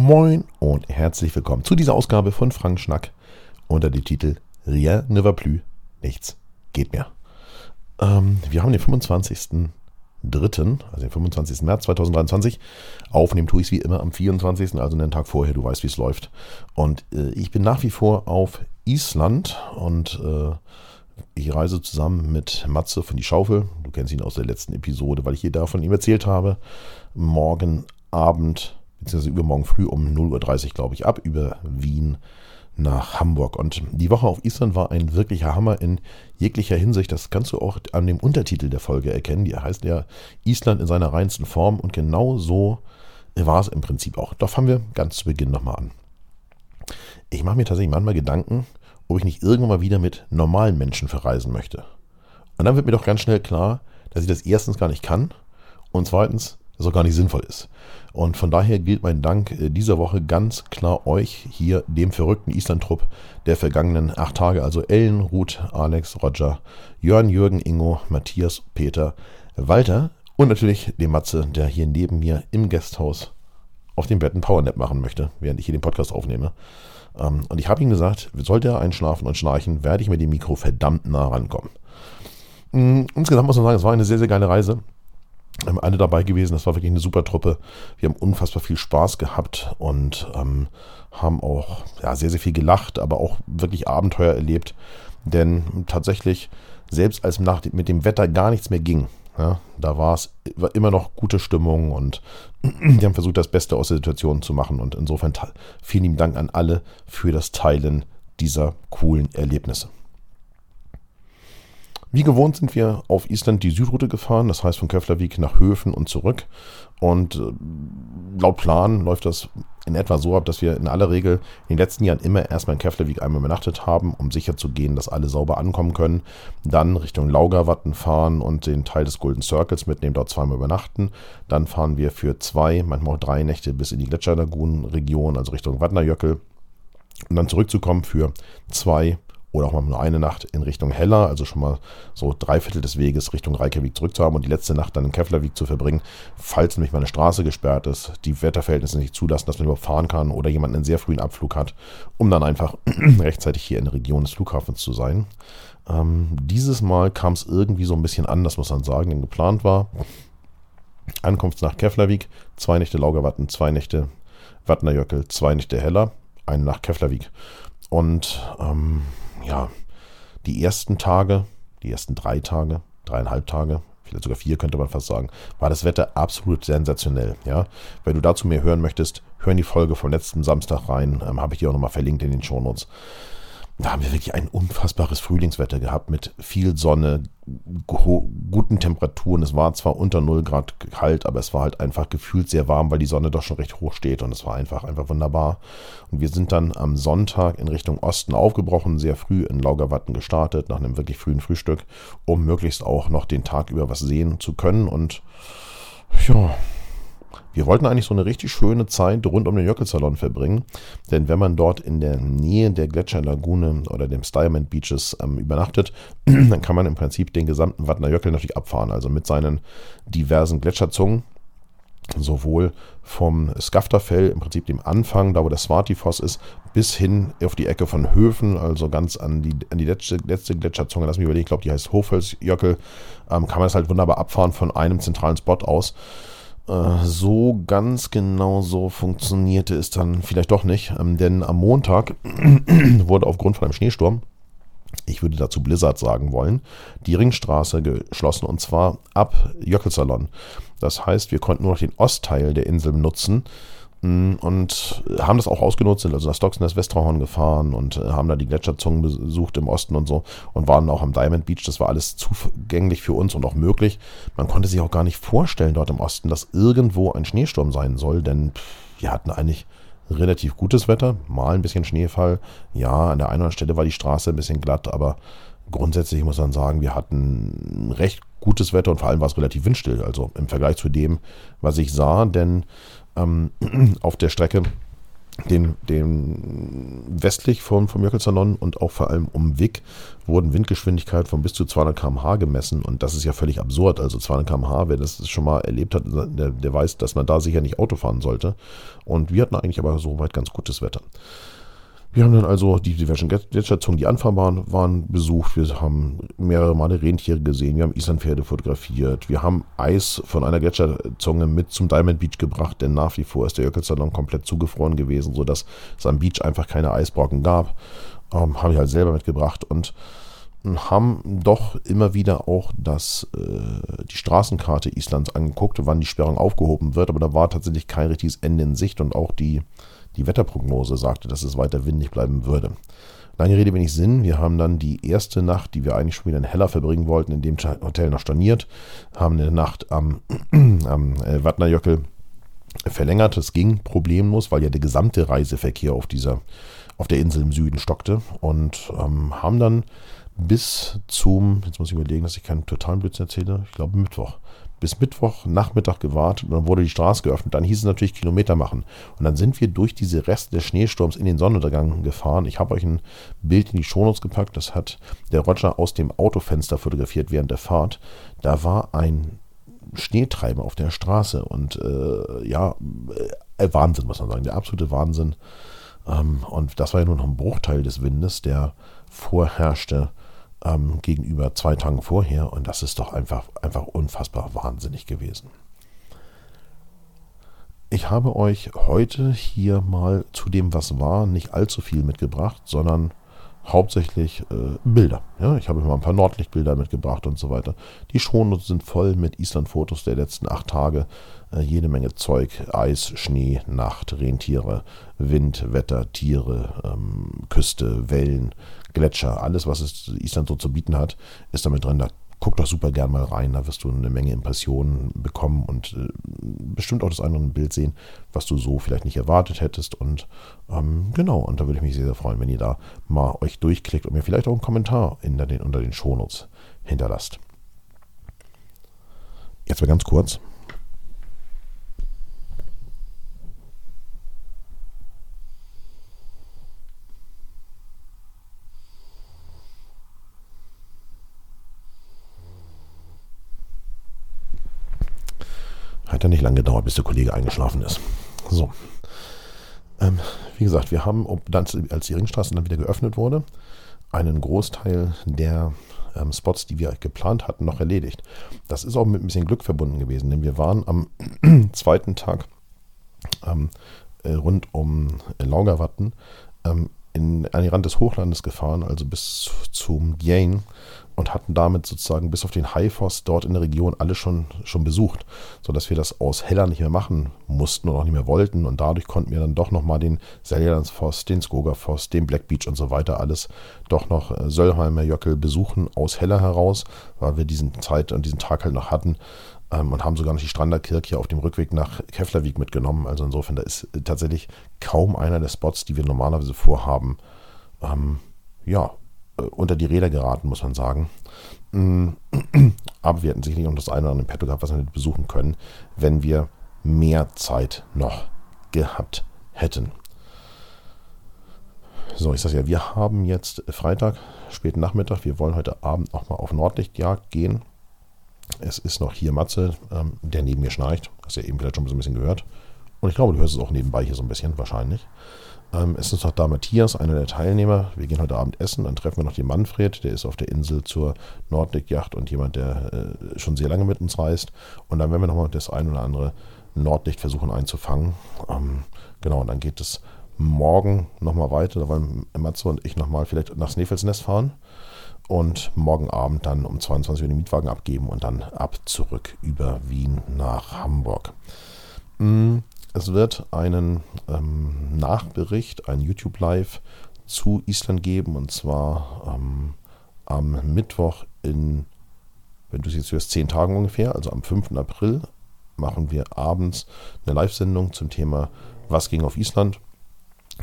Moin und herzlich willkommen zu dieser Ausgabe von Frank Schnack unter dem Titel Rien ne va plus. Nichts geht mehr. Ähm, wir haben den 25.03., also den 25. März 2023. Aufnehmen tue ich es wie immer am 24., also einen Tag vorher. Du weißt, wie es läuft. Und äh, ich bin nach wie vor auf Island und äh, ich reise zusammen mit Matze von die Schaufel. Du kennst ihn aus der letzten Episode, weil ich hier davon ihm erzählt habe. Morgen Abend beziehungsweise übermorgen früh um 0.30 Uhr, glaube ich, ab über Wien nach Hamburg. Und die Woche auf Island war ein wirklicher Hammer in jeglicher Hinsicht. Das kannst du auch an dem Untertitel der Folge erkennen. Die heißt ja Island in seiner reinsten Form. Und genau so war es im Prinzip auch. Doch fangen wir ganz zu Beginn nochmal an. Ich mache mir tatsächlich manchmal Gedanken, ob ich nicht irgendwann mal wieder mit normalen Menschen verreisen möchte. Und dann wird mir doch ganz schnell klar, dass ich das erstens gar nicht kann und zweitens, das auch gar nicht sinnvoll ist. Und von daher gilt mein Dank äh, dieser Woche ganz klar euch hier, dem verrückten Island-Trupp der vergangenen acht Tage, also Ellen, Ruth, Alex, Roger, Jörn, Jürgen, Ingo, Matthias, Peter, Walter und natürlich dem Matze, der hier neben mir im Gasthaus auf dem Bett einen Powernap machen möchte, während ich hier den Podcast aufnehme. Ähm, und ich habe ihm gesagt, sollte er einschlafen und schnarchen, werde ich mit dem Mikro verdammt nah rankommen. Mm, insgesamt muss man sagen, es war eine sehr, sehr geile Reise ähm, alle dabei gewesen. Das war wirklich eine super Truppe. Wir haben unfassbar viel Spaß gehabt und ähm, haben auch ja, sehr, sehr viel gelacht, aber auch wirklich Abenteuer erlebt. Denn tatsächlich, selbst als nach, mit dem Wetter gar nichts mehr ging, ja, da war es immer noch gute Stimmung und die haben versucht, das Beste aus der Situation zu machen. Und insofern vielen lieben Dank an alle für das Teilen dieser coolen Erlebnisse. Wie gewohnt sind wir auf Island die Südroute gefahren, das heißt von Köflervik nach Höfen und zurück. Und äh, laut Plan läuft das in etwa so ab, dass wir in aller Regel in den letzten Jahren immer erstmal in Keflavik einmal übernachtet haben, um sicher zu gehen, dass alle sauber ankommen können. Dann Richtung Laugarwatten fahren und den Teil des Golden Circles mitnehmen, dort zweimal übernachten. Dann fahren wir für zwei, manchmal auch drei Nächte bis in die Gletscherlagunen-Region, also Richtung Wadnerjöckel. Und dann zurückzukommen für zwei oder auch mal nur eine Nacht in Richtung Heller, also schon mal so drei Viertel des Weges Richtung Reykjavik zurück zu haben und die letzte Nacht dann in Keflavik zu verbringen, falls nämlich mal eine Straße gesperrt ist, die Wetterverhältnisse nicht zulassen, dass man überhaupt fahren kann oder jemand einen sehr frühen Abflug hat, um dann einfach rechtzeitig hier in der Region des Flughafens zu sein. Ähm, dieses Mal kam es irgendwie so ein bisschen anders, muss man sagen, denn geplant war Ankunftsnacht Keflavik, zwei Nächte Laugerwatten, zwei Nächte Wattnerjöckel, zwei Nächte Heller, eine Nacht Keflavik. Und ähm, ja, die ersten Tage, die ersten drei Tage, dreieinhalb Tage, vielleicht sogar vier könnte man fast sagen, war das Wetter absolut sensationell. Ja, wenn du dazu mehr hören möchtest, hör in die Folge vom letzten Samstag rein, ähm, habe ich dir auch nochmal verlinkt in den Shownotes da haben wir wirklich ein unfassbares Frühlingswetter gehabt mit viel Sonne, guten Temperaturen. Es war zwar unter 0 Grad kalt, aber es war halt einfach gefühlt sehr warm, weil die Sonne doch schon recht hoch steht und es war einfach, einfach wunderbar. Und wir sind dann am Sonntag in Richtung Osten aufgebrochen, sehr früh in Laugerwatten gestartet, nach einem wirklich frühen Frühstück, um möglichst auch noch den Tag über was sehen zu können und ja, wir wollten eigentlich so eine richtig schöne Zeit rund um den Jöckelsalon verbringen, denn wenn man dort in der Nähe der Gletscherlagune oder dem Styrement Beaches ähm, übernachtet, dann kann man im Prinzip den gesamten Wattner Jöckel natürlich abfahren, also mit seinen diversen Gletscherzungen sowohl vom Skafterfell, im Prinzip dem Anfang, da wo der Swartifoss ist, bis hin auf die Ecke von Höfen, also ganz an die, an die letzte, letzte Gletscherzunge, lass mich überlegen, ich glaube, die heißt Hofelsjöckel, ähm, kann man es halt wunderbar abfahren von einem zentralen Spot aus. Äh, so ganz genau so funktionierte es dann vielleicht doch nicht, ähm, denn am Montag wurde aufgrund von einem Schneesturm, ich würde dazu Blizzard sagen wollen, die Ringstraße geschlossen und zwar ab Jöckelsalon. Das heißt, wir konnten nur noch den Ostteil der Insel nutzen und haben das auch ausgenutzt, sind also nach Stocksnest Westrahorn gefahren und äh, haben da die Gletscherzungen besucht im Osten und so und waren auch am Diamond Beach. Das war alles zugänglich für uns und auch möglich. Man konnte sich auch gar nicht vorstellen dort im Osten, dass irgendwo ein Schneesturm sein soll, denn wir hatten eigentlich relativ gutes Wetter, mal ein bisschen Schneefall. Ja, an der einen oder anderen Stelle war die Straße ein bisschen glatt, aber grundsätzlich muss man sagen, wir hatten recht gutes Wetter und vor allem war es relativ windstill, also im Vergleich zu dem, was ich sah, denn ähm, auf der Strecke den, den westlich vom, vom Jökulsandon und auch vor allem um Wick wurden Windgeschwindigkeiten von bis zu 200 km/h gemessen und das ist ja völlig absurd. Also 200 km/h, wer das schon mal erlebt hat, der, der weiß, dass man da sicher nicht Auto fahren sollte. Und wir hatten eigentlich aber soweit ganz gutes Wetter. Wir haben dann also die diversen Gletscherzungen, die anfahrbaren waren, besucht. Wir haben mehrere Male Rentiere gesehen. Wir haben Islandpferde fotografiert. Wir haben Eis von einer Gletscherzunge mit zum Diamond Beach gebracht, denn nach wie vor ist der Jökulsalon komplett zugefroren gewesen, sodass es am Beach einfach keine Eisbrocken gab. Ähm, habe ich halt selber mitgebracht und haben doch immer wieder auch das, äh, die Straßenkarte Islands angeguckt, wann die Sperrung aufgehoben wird, aber da war tatsächlich kein richtiges Ende in Sicht und auch die die Wetterprognose sagte, dass es weiter windig bleiben würde. Lange Rede, wenig Sinn. Wir haben dann die erste Nacht, die wir eigentlich schon wieder in Heller verbringen wollten, in dem Hotel noch storniert, haben eine Nacht am, am äh, Wattnerjöckel verlängert. Es ging problemlos, weil ja der gesamte Reiseverkehr auf dieser auf der Insel im Süden stockte und ähm, haben dann bis zum, jetzt muss ich überlegen, dass ich keinen totalen Blödsinn erzähle, ich glaube Mittwoch, bis Mittwoch Nachmittag gewartet und dann wurde die Straße geöffnet. Dann hieß es natürlich Kilometer machen. Und dann sind wir durch diese Reste des Schneesturms in den Sonnenuntergang gefahren. Ich habe euch ein Bild in die Shownotes gepackt. Das hat der Roger aus dem Autofenster fotografiert während der Fahrt. Da war ein Schneetreiber auf der Straße und äh, ja, äh, Wahnsinn, muss man sagen. Der absolute Wahnsinn. Ähm, und das war ja nur noch ein Bruchteil des Windes, der vorherrschte ähm, gegenüber zwei Tagen vorher. Und das ist doch einfach, einfach unfassbar wahnsinnig gewesen. Ich habe euch heute hier mal zu dem, was war, nicht allzu viel mitgebracht, sondern hauptsächlich äh, Bilder. Ja, ich habe mal ein paar Nordlichtbilder mitgebracht und so weiter. Die Shownotes sind voll mit Island-Fotos der letzten acht Tage. Äh, jede Menge Zeug, Eis, Schnee, Nacht, Rentiere, Wind, Wetter, Tiere, ähm, Küste, Wellen, Gletscher, alles, was es Island so zu bieten hat, ist damit drin. Da guck doch super gern mal rein, da wirst du eine Menge Impressionen bekommen und äh, bestimmt auch das andere Bild sehen, was du so vielleicht nicht erwartet hättest. Und ähm, genau, und da würde ich mich sehr, sehr freuen, wenn ihr da mal euch durchklickt und mir vielleicht auch einen Kommentar in den, unter den Shownotes hinterlasst. Jetzt mal ganz kurz. Gedauert, bis der Kollege eingeschlafen ist. So. Ähm, wie gesagt, wir haben, dann, als die Ringstraße dann wieder geöffnet wurde, einen Großteil der ähm, Spots, die wir geplant hatten, noch erledigt. Das ist auch mit ein bisschen Glück verbunden gewesen, denn wir waren am zweiten Tag ähm, äh, rund um Laugerwatten ähm, in, an die Rand des Hochlandes gefahren, also bis zum Gain und hatten damit sozusagen bis auf den Haifoss dort in der Region alle schon, schon besucht, sodass wir das aus Heller nicht mehr machen mussten und auch nicht mehr wollten. Und dadurch konnten wir dann doch nochmal den Seljalandsfoss, den Skogafoss, den Black Beach und so weiter alles doch noch äh, Söllheimer Jöckel besuchen aus Heller heraus, weil wir diesen Zeit und diesen Tag halt noch hatten ähm, und haben sogar noch die Stranderkirche auf dem Rückweg nach Keflavik mitgenommen. Also insofern, da ist äh, tatsächlich kaum einer der Spots, die wir normalerweise vorhaben, ähm, ja, äh, unter die Räder geraten, muss man sagen. Mm, aber wir hätten sicherlich noch das eine oder andere Petto gehabt, was wir besuchen können, wenn wir mehr Zeit noch gehabt hätten. So, ich sage ja, wir haben jetzt Freitag, späten Nachmittag. Wir wollen heute Abend nochmal auf Nordlichtjagd gehen. Es ist noch hier Matze, ähm, der neben mir schnarcht. Hast du ja eben vielleicht schon ein bisschen gehört. Und ich glaube, du hörst es auch nebenbei hier so ein bisschen, wahrscheinlich. Ähm, es ist noch da Matthias, einer der Teilnehmer. Wir gehen heute Abend essen. Dann treffen wir noch den Manfred, der ist auf der Insel zur Nordlichtjacht und jemand, der äh, schon sehr lange mit uns reist. Und dann werden wir nochmal das ein oder andere Nordlicht versuchen einzufangen. Ähm, genau, und dann geht es morgen nochmal weiter. Da wollen Matze und ich nochmal vielleicht nach Snefelsnest fahren. Und morgen Abend dann um 22 Uhr den Mietwagen abgeben und dann ab zurück über Wien nach Hamburg. Mhm. Es wird einen ähm, Nachbericht, ein YouTube Live zu Island geben und zwar ähm, am Mittwoch in, wenn du es jetzt hörst, zehn Tagen ungefähr, also am 5. April, machen wir abends eine Live-Sendung zum Thema Was ging auf Island.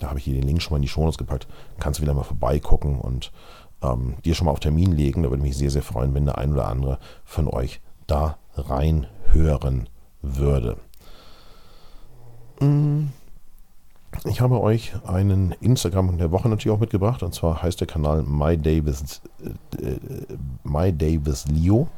Da habe ich hier den Link schon mal in die Shownotes gepackt. Kannst du wieder mal vorbeigucken und ähm, dir schon mal auf Termin legen. Da würde mich sehr, sehr freuen, wenn der ein oder andere von euch da reinhören würde. Mm. ich habe euch einen Instagram der Woche natürlich auch mitgebracht. Und zwar heißt der Kanal My Day with, äh, My with Leo.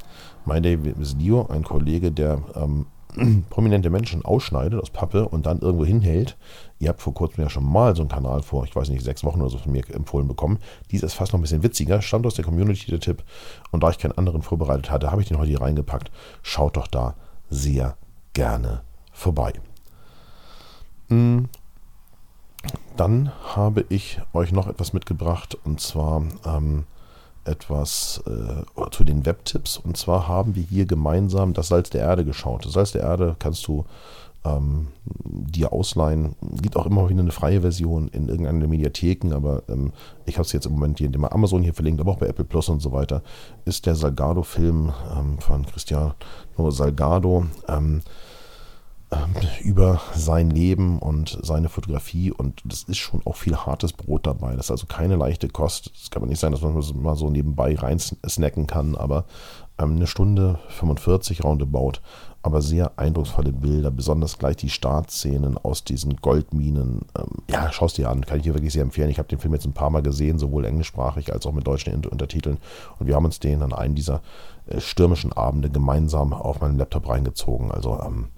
My with Leo, ein Kollege, der ähm, prominente Menschen ausschneidet aus Pappe und dann irgendwo hinhält. Ihr habt vor kurzem ja schon mal so einen Kanal vor, ich weiß nicht, sechs Wochen oder so von mir empfohlen bekommen. Dies ist fast noch ein bisschen witziger. Stammt aus der Community der Tipp. Und da ich keinen anderen vorbereitet hatte, habe ich den heute hier reingepackt. Schaut doch da sehr gerne vorbei. Hm. Dann habe ich euch noch etwas mitgebracht und zwar ähm, etwas äh, zu den Webtipps. Und zwar haben wir hier gemeinsam das Salz der Erde geschaut. Das Salz der Erde kannst du ähm, dir ausleihen. Gibt auch immer wieder eine freie Version in irgendeiner Mediatheken, aber ähm, ich habe es jetzt im Moment hier in dem Amazon hier verlinkt, aber auch bei Apple Plus und so weiter. Ist der Salgado-Film ähm, von Cristiano Salgado. Ähm, über sein Leben und seine Fotografie und das ist schon auch viel hartes Brot dabei. Das ist also keine leichte Kost. Es kann nicht sein, dass man das mal so nebenbei rein snacken kann, aber ähm, eine Stunde 45 roundabout, aber sehr eindrucksvolle Bilder, besonders gleich die Startszenen aus diesen Goldminen. Ähm, ja, schau es dir an, kann ich dir wirklich sehr empfehlen. Ich habe den Film jetzt ein paar Mal gesehen, sowohl englischsprachig als auch mit deutschen Untertiteln und wir haben uns den an einem dieser äh, stürmischen Abende gemeinsam auf meinem Laptop reingezogen. Also ähm,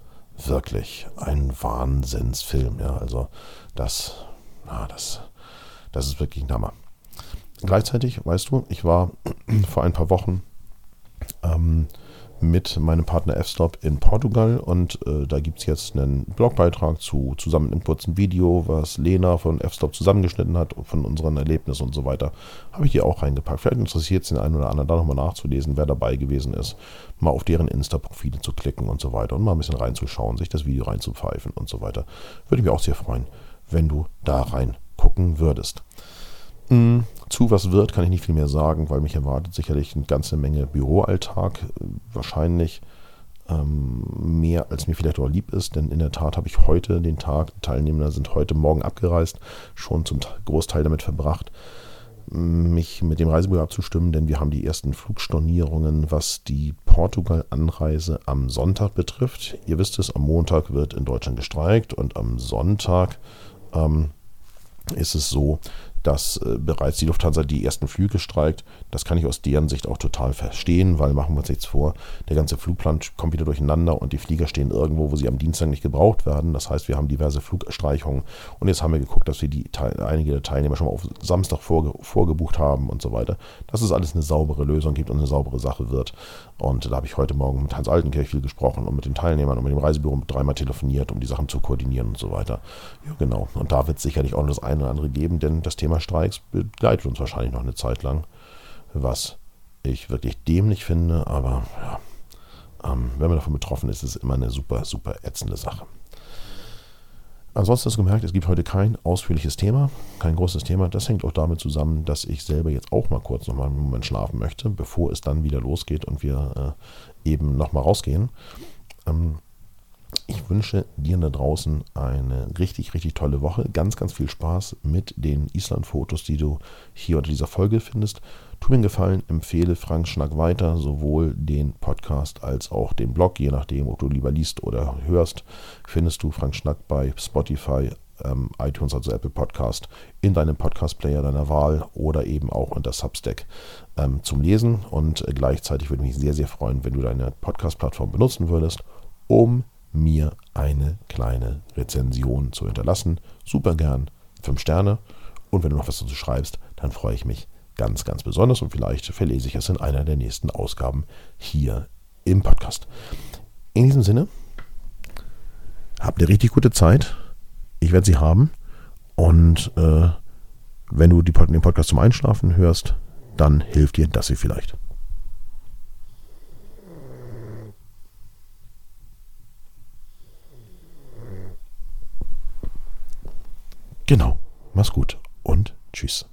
wirklich ein Wahnsinnsfilm. Ja, also das, na, das, das ist wirklich ein Hammer. Gleichzeitig, weißt du, ich war vor ein paar Wochen ähm, mit meinem Partner F-Stop in Portugal und äh, da gibt es jetzt einen Blogbeitrag zu, zusammen mit einem kurzen Video, was Lena von F-Stop zusammengeschnitten hat, von unseren Erlebnissen und so weiter. Habe ich hier auch reingepackt. Vielleicht interessiert es den einen oder anderen da nochmal nachzulesen, wer dabei gewesen ist, mal auf deren Insta-Profile zu klicken und so weiter und mal ein bisschen reinzuschauen, sich das Video reinzupfeifen und so weiter. Würde mich auch sehr freuen, wenn du da reingucken würdest. Zu was wird, kann ich nicht viel mehr sagen, weil mich erwartet sicherlich eine ganze Menge Büroalltag. Wahrscheinlich ähm, mehr, als mir vielleicht auch lieb ist, denn in der Tat habe ich heute den Tag, die Teilnehmer sind heute Morgen abgereist, schon zum Großteil damit verbracht, mich mit dem Reisebüro abzustimmen, denn wir haben die ersten Flugstornierungen, was die Portugal-Anreise am Sonntag betrifft. Ihr wisst es, am Montag wird in Deutschland gestreikt und am Sonntag ähm, ist es so, dass äh, bereits die Lufthansa die ersten Flüge streikt. Das kann ich aus deren Sicht auch total verstehen, weil machen wir uns jetzt vor, der ganze Flugplan kommt wieder durcheinander und die Flieger stehen irgendwo, wo sie am Dienstag nicht gebraucht werden. Das heißt, wir haben diverse Flugstreichungen und jetzt haben wir geguckt, dass wir die einige der Teilnehmer schon mal auf Samstag vorge vorgebucht haben und so weiter. Dass es alles eine saubere Lösung gibt und eine saubere Sache wird. Und da habe ich heute Morgen mit Hans Altenkirch viel gesprochen und mit den Teilnehmern und mit dem Reisebüro dreimal telefoniert, um die Sachen zu koordinieren und so weiter. Ja, genau. Und da wird es sicherlich auch noch das eine oder andere geben, denn das Thema Streiks begleitet uns wahrscheinlich noch eine Zeit lang, was ich wirklich dämlich finde, aber ja, ähm, wenn man davon betroffen ist, ist es immer eine super, super ätzende Sache. Ansonsten hast du gemerkt, es gibt heute kein ausführliches Thema, kein großes Thema. Das hängt auch damit zusammen, dass ich selber jetzt auch mal kurz nochmal einen Moment schlafen möchte, bevor es dann wieder losgeht und wir äh, eben nochmal rausgehen. Ähm, ich wünsche dir da draußen eine richtig, richtig tolle Woche. Ganz, ganz viel Spaß mit den Island-Fotos, die du hier unter dieser Folge findest. Tu mir einen Gefallen, empfehle Frank Schnack weiter, sowohl den Podcast als auch den Blog, je nachdem, ob du lieber liest oder hörst, findest du Frank Schnack bei Spotify, ähm, iTunes, also Apple Podcast, in deinem Podcast-Player deiner Wahl oder eben auch unter Substack ähm, zum Lesen. Und gleichzeitig würde mich sehr, sehr freuen, wenn du deine Podcast-Plattform benutzen würdest, um mir eine kleine Rezension zu hinterlassen. Super gern. Fünf Sterne. Und wenn du noch was dazu schreibst, dann freue ich mich ganz, ganz besonders und vielleicht verlese ich es in einer der nächsten Ausgaben hier im Podcast. In diesem Sinne, habt eine richtig gute Zeit. Ich werde sie haben. Und äh, wenn du die, den Podcast zum Einschlafen hörst, dann hilft dir das hier vielleicht. Genau. Mach's gut und tschüss.